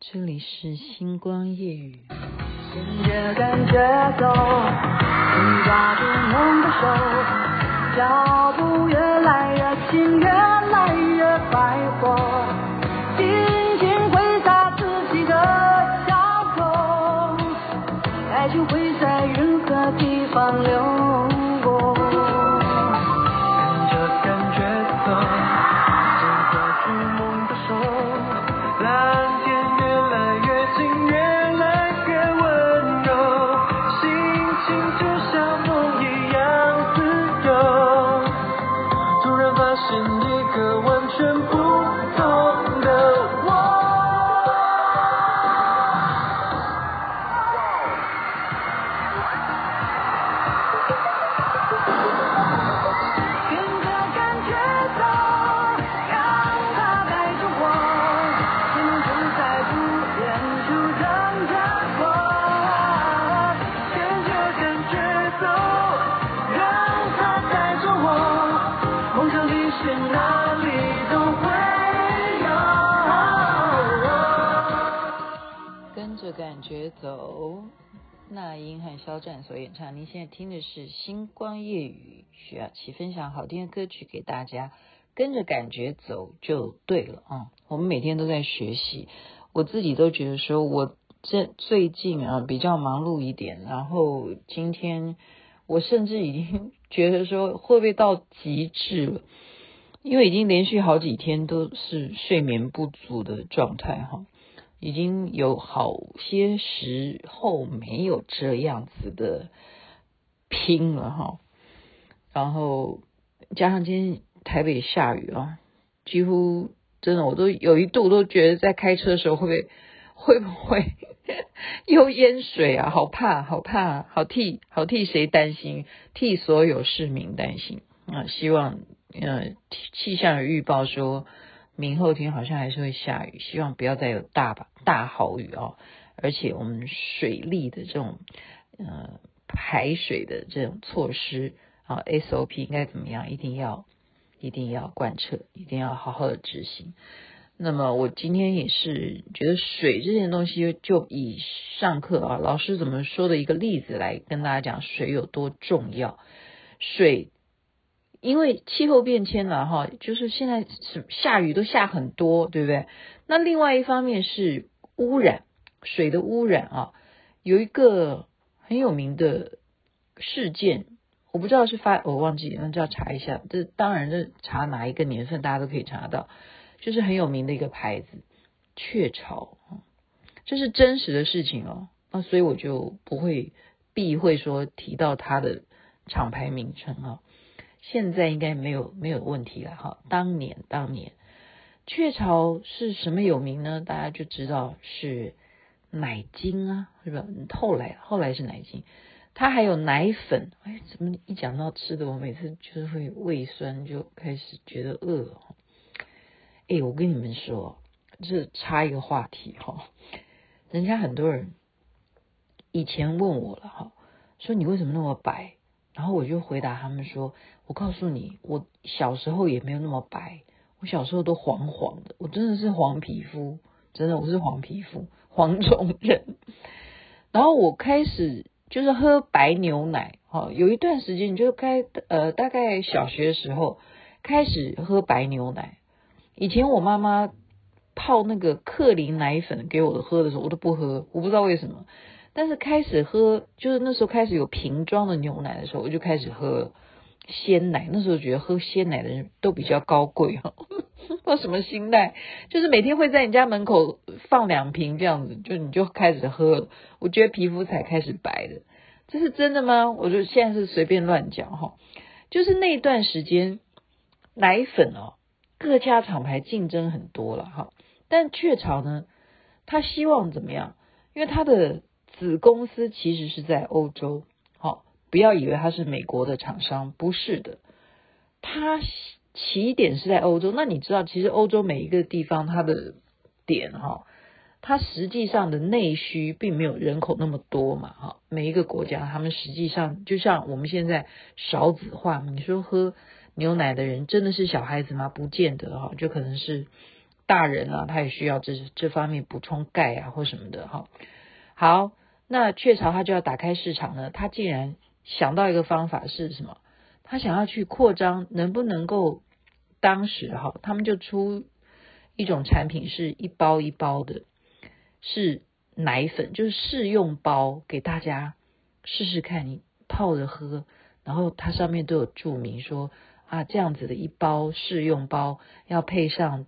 这里是星光夜语。跟着感觉走，紧抓住梦的手，脚步越来越轻，越感觉走，那英和肖战所演唱。您现在听的是《星光夜语》，徐雅琪分享好听的歌曲给大家，跟着感觉走就对了啊、嗯！我们每天都在学习，我自己都觉得说，我这最近啊比较忙碌一点，然后今天我甚至已经 觉得说，会不会到极致了？因为已经连续好几天都是睡眠不足的状态哈。已经有好些时候没有这样子的拼了哈，然后加上今天台北下雨啊，几乎真的我都有一度都觉得在开车的时候会不会 会不会 又淹水啊？好怕好怕，好替好替谁担心？替所有市民担心啊！希望呃气象预报说。明后天好像还是会下雨，希望不要再有大把大豪雨哦。而且我们水利的这种呃排水的这种措施啊，SOP 应该怎么样？一定要一定要贯彻，一定要好好的执行。那么我今天也是觉得水这件东西，就以上课啊老师怎么说的一个例子来跟大家讲水有多重要，水。因为气候变迁了哈，就是现在是下雨都下很多，对不对？那另外一方面是污染，水的污染啊，有一个很有名的事件，我不知道是发，我忘记，那就要查一下。这当然这查哪一个年份，大家都可以查到，就是很有名的一个牌子雀巢，这是真实的事情哦。那所以我就不会避讳说提到它的厂牌名称啊。现在应该没有没有问题了哈。当年当年，雀巢是什么有名呢？大家就知道是奶精啊，是吧？后来后来是奶精，它还有奶粉。哎，怎么一讲到吃的，我每次就是会胃酸，就开始觉得饿。哎，我跟你们说，这插一个话题哈，人家很多人以前问我了哈，说你为什么那么白？然后我就回答他们说：“我告诉你，我小时候也没有那么白，我小时候都黄黄的，我真的是黄皮肤，真的我是黄皮肤，黄种人。然后我开始就是喝白牛奶，哈，有一段时间就开呃，大概小学的时候开始喝白牛奶。以前我妈妈泡那个克林奶粉给我喝的时候，我都不喝，我不知道为什么。”但是开始喝，就是那时候开始有瓶装的牛奶的时候，我就开始喝鲜奶。那时候觉得喝鲜奶的人都比较高贵哈，喝什么心态？就是每天会在你家门口放两瓶这样子，就你就开始喝。我觉得皮肤才开始白的，这是真的吗？我就现在是随便乱讲哈。就是那段时间奶粉哦，各家厂牌竞争很多了哈。但雀巢呢，他希望怎么样？因为他的子公司其实是在欧洲，好，不要以为它是美国的厂商，不是的，它起点是在欧洲。那你知道，其实欧洲每一个地方它的点哈，它实际上的内需并没有人口那么多嘛，哈，每一个国家他们实际上就像我们现在少子化，你说喝牛奶的人真的是小孩子吗？不见得哈，就可能是大人啊，他也需要这这方面补充钙啊或什么的哈。好，那雀巢他就要打开市场呢，他竟然想到一个方法是什么？他想要去扩张，能不能够当时哈，他们就出一种产品是一包一包的，是奶粉，就是试用包给大家试试看，你泡着喝，然后它上面都有注明说。啊，这样子的一包试用包要配上，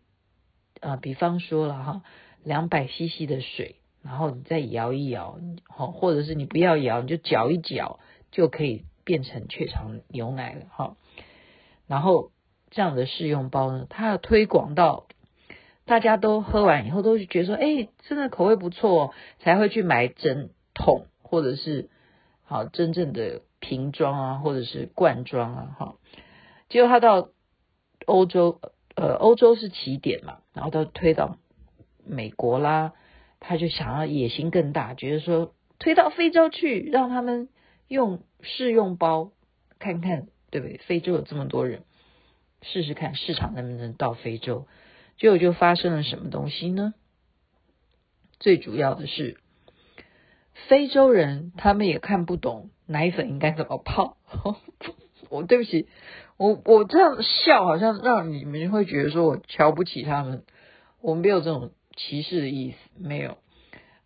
呃，比方说了哈，两百 CC 的水，然后你再摇一摇，好，或者是你不要摇，你就搅一搅，就可以变成雀巢牛奶了哈。然后这样的试用包呢，它要推广到大家都喝完以后都觉得说，哎，真的口味不错，才会去买整桶或者是好真正的瓶装啊，或者是罐装啊，哈。结果他到欧洲，呃，欧洲是起点嘛，然后他推到美国啦，他就想要野心更大，觉得说推到非洲去，让他们用试用包看看，对不对？非洲有这么多人，试试看市场能不能到非洲。结果就发生了什么东西呢？最主要的是，非洲人他们也看不懂奶粉应该怎么泡。我对不起。我我这样笑，好像让你们会觉得说我瞧不起他们。我没有这种歧视的意思，没有。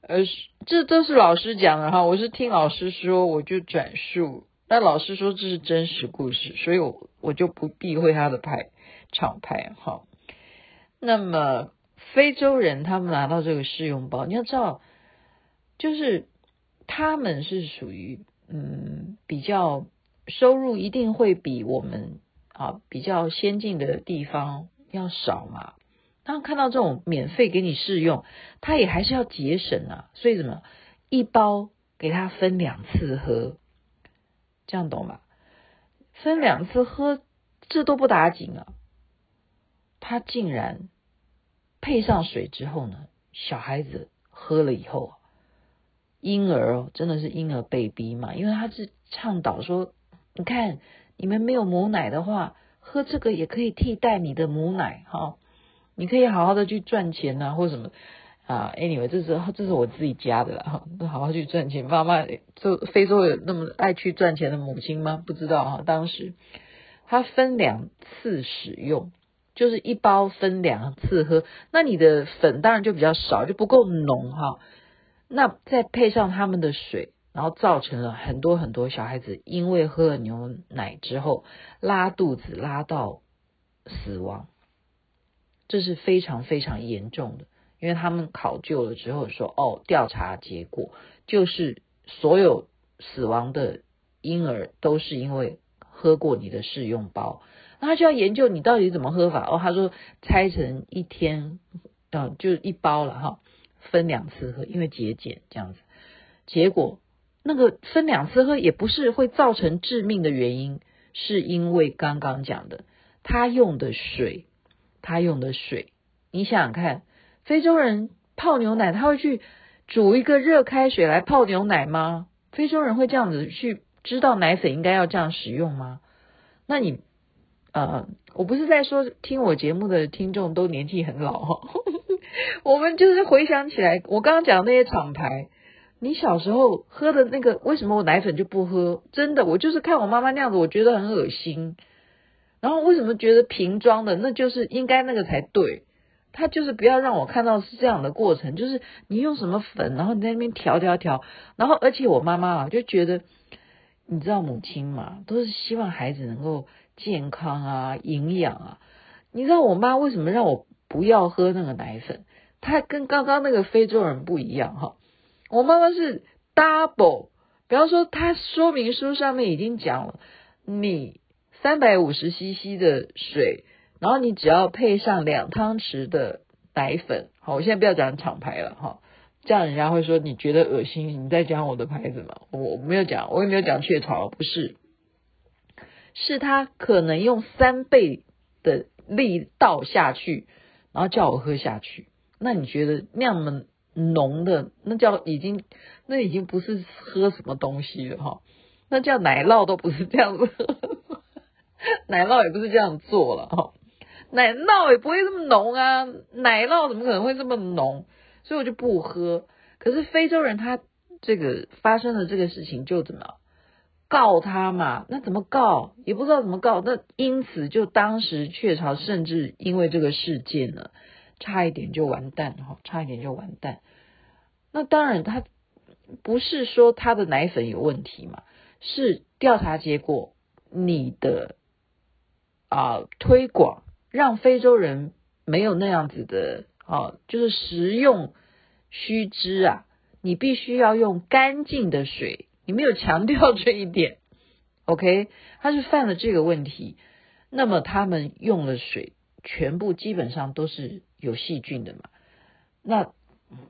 呃这都是老师讲的哈，我是听老师说，我就转述。那老师说这是真实故事，所以我我就不避讳他的牌厂牌哈。那么非洲人他们拿到这个试用包，你要知道，就是他们是属于嗯比较收入一定会比我们。啊，比较先进的地方要少嘛。当看到这种免费给你试用，他也还是要节省啊。所以怎么一包给他分两次喝，这样懂吗？分两次喝，这都不打紧啊。他竟然配上水之后呢，小孩子喝了以后，婴儿哦，真的是婴儿被逼嘛，因为他是倡导说，你看。你们没有母奶的话，喝这个也可以替代你的母奶哈。你可以好好的去赚钱呐，或什么啊。Anyway，这是这是我自己家的了哈。好好去赚钱，爸妈就非洲有那么爱去赚钱的母亲吗？不知道哈。当时他分两次使用，就是一包分两次喝，那你的粉当然就比较少，就不够浓哈。那再配上他们的水。然后造成了很多很多小孩子因为喝了牛奶之后拉肚子拉到死亡，这是非常非常严重的。因为他们考究了之后说，哦，调查结果就是所有死亡的婴儿都是因为喝过你的试用包。那他就要研究你到底怎么喝法。哦，他说拆成一天，嗯，就一包了哈，分两次喝，因为节俭这样子。结果。那个分两次喝也不是会造成致命的原因，是因为刚刚讲的，他用的水，他用的水，你想想看，非洲人泡牛奶，他会去煮一个热开水来泡牛奶吗？非洲人会这样子去知道奶粉应该要这样使用吗？那你，呃，我不是在说听我节目的听众都年纪很老哈，我们就是回想起来，我刚刚讲的那些厂牌。你小时候喝的那个，为什么我奶粉就不喝？真的，我就是看我妈妈那样子，我觉得很恶心。然后为什么觉得瓶装的那就是应该那个才对？他就是不要让我看到是这样的过程，就是你用什么粉，然后你在那边调调调，然后而且我妈妈啊就觉得，你知道母亲嘛，都是希望孩子能够健康啊、营养啊。你知道我妈为什么让我不要喝那个奶粉？她跟刚刚那个非洲人不一样哈。我妈妈是 double，比方说，她说明书上面已经讲了，你三百五十 CC 的水，然后你只要配上两汤匙的奶粉。好，我现在不要讲厂牌了哈，这样人家会说你觉得恶心，你在讲我的牌子吗？我没有讲，我也没有讲雀巢，不是，是他可能用三倍的力倒下去，然后叫我喝下去。那你觉得那么？浓的那叫已经，那已经不是喝什么东西了哈，那叫奶酪都不是这样子，奶酪也不是这样做了哈。奶酪也不会这么浓啊，奶酪怎么可能会这么浓？所以我就不喝。可是非洲人他这个发生了这个事情就怎么告他嘛？那怎么告也不知道怎么告。那因此就当时雀巢甚至因为这个事件呢，差一点就完蛋哈，差一点就完蛋。那当然他不是说他的奶粉有问题嘛，是调查结果你的啊、推广让非洲人没有那样子的啊，就是食用。须知啊，你必须要用干净的水，你没有强调这一点，OK？他是犯了这个问题，那么他们用了水，全部基本上都是有细菌的嘛？那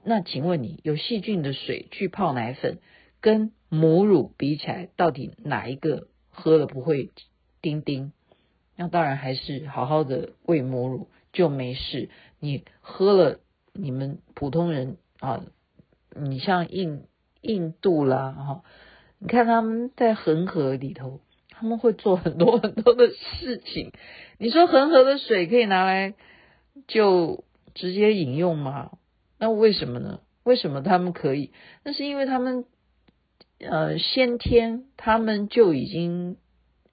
那请问你，有细菌的水去泡奶粉，跟母乳比起来，到底哪一个喝了不会叮叮？那当然还是好好的喂母乳就没事，你喝了，你们普通人。啊，你像印印度啦，哈，你看他们在恒河里头，他们会做很多 很多的事情。你说恒河的水可以拿来就直接饮用吗？那为什么呢？为什么他们可以？那是因为他们呃先天他们就已经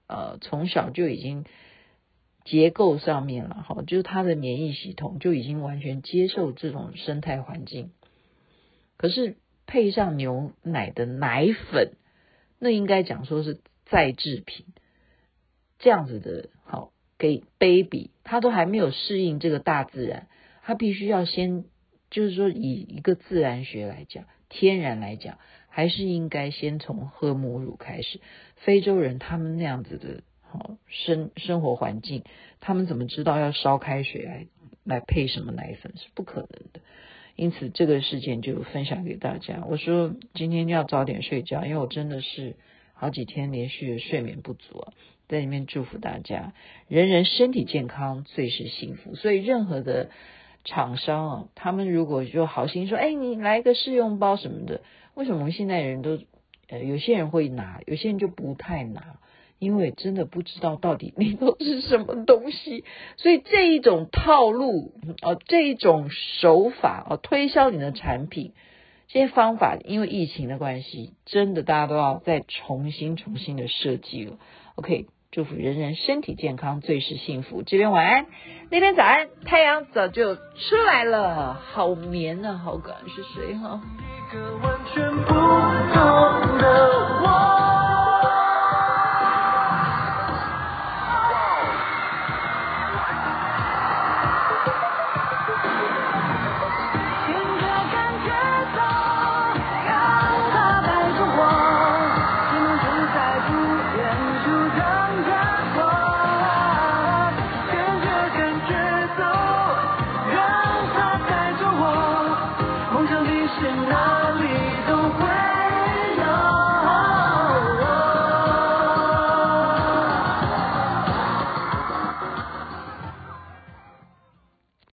呃从小就已经结构上面了，哈，就是他的免疫系统就已经完全接受这种生态环境。可是配上牛奶的奶粉，那应该讲说是再制品，这样子的好给 baby，他都还没有适应这个大自然，他必须要先，就是说以一个自然学来讲，天然来讲，还是应该先从喝母乳开始。非洲人他们那样子的好生生活环境，他们怎么知道要烧开水来来配什么奶粉？是不可能的。因此，这个事件就分享给大家。我说今天要早点睡觉，因为我真的是好几天连续睡眠不足啊。在里面祝福大家，人人身体健康，最是幸福。所以，任何的厂商啊，他们如果就好心说：“哎，你来个试用包什么的。”为什么我们现在人都呃，有些人会拿，有些人就不太拿。因为真的不知道到底里头是什么东西，所以这一种套路啊，这一种手法啊，推销你的产品，这些方法，因为疫情的关系，真的大家都要再重新、重新的设计了。OK，祝福人人身体健康，最是幸福。这边晚安，那边早安，太阳早就出来了，好眠啊，好感是谁哈。一个完全不同的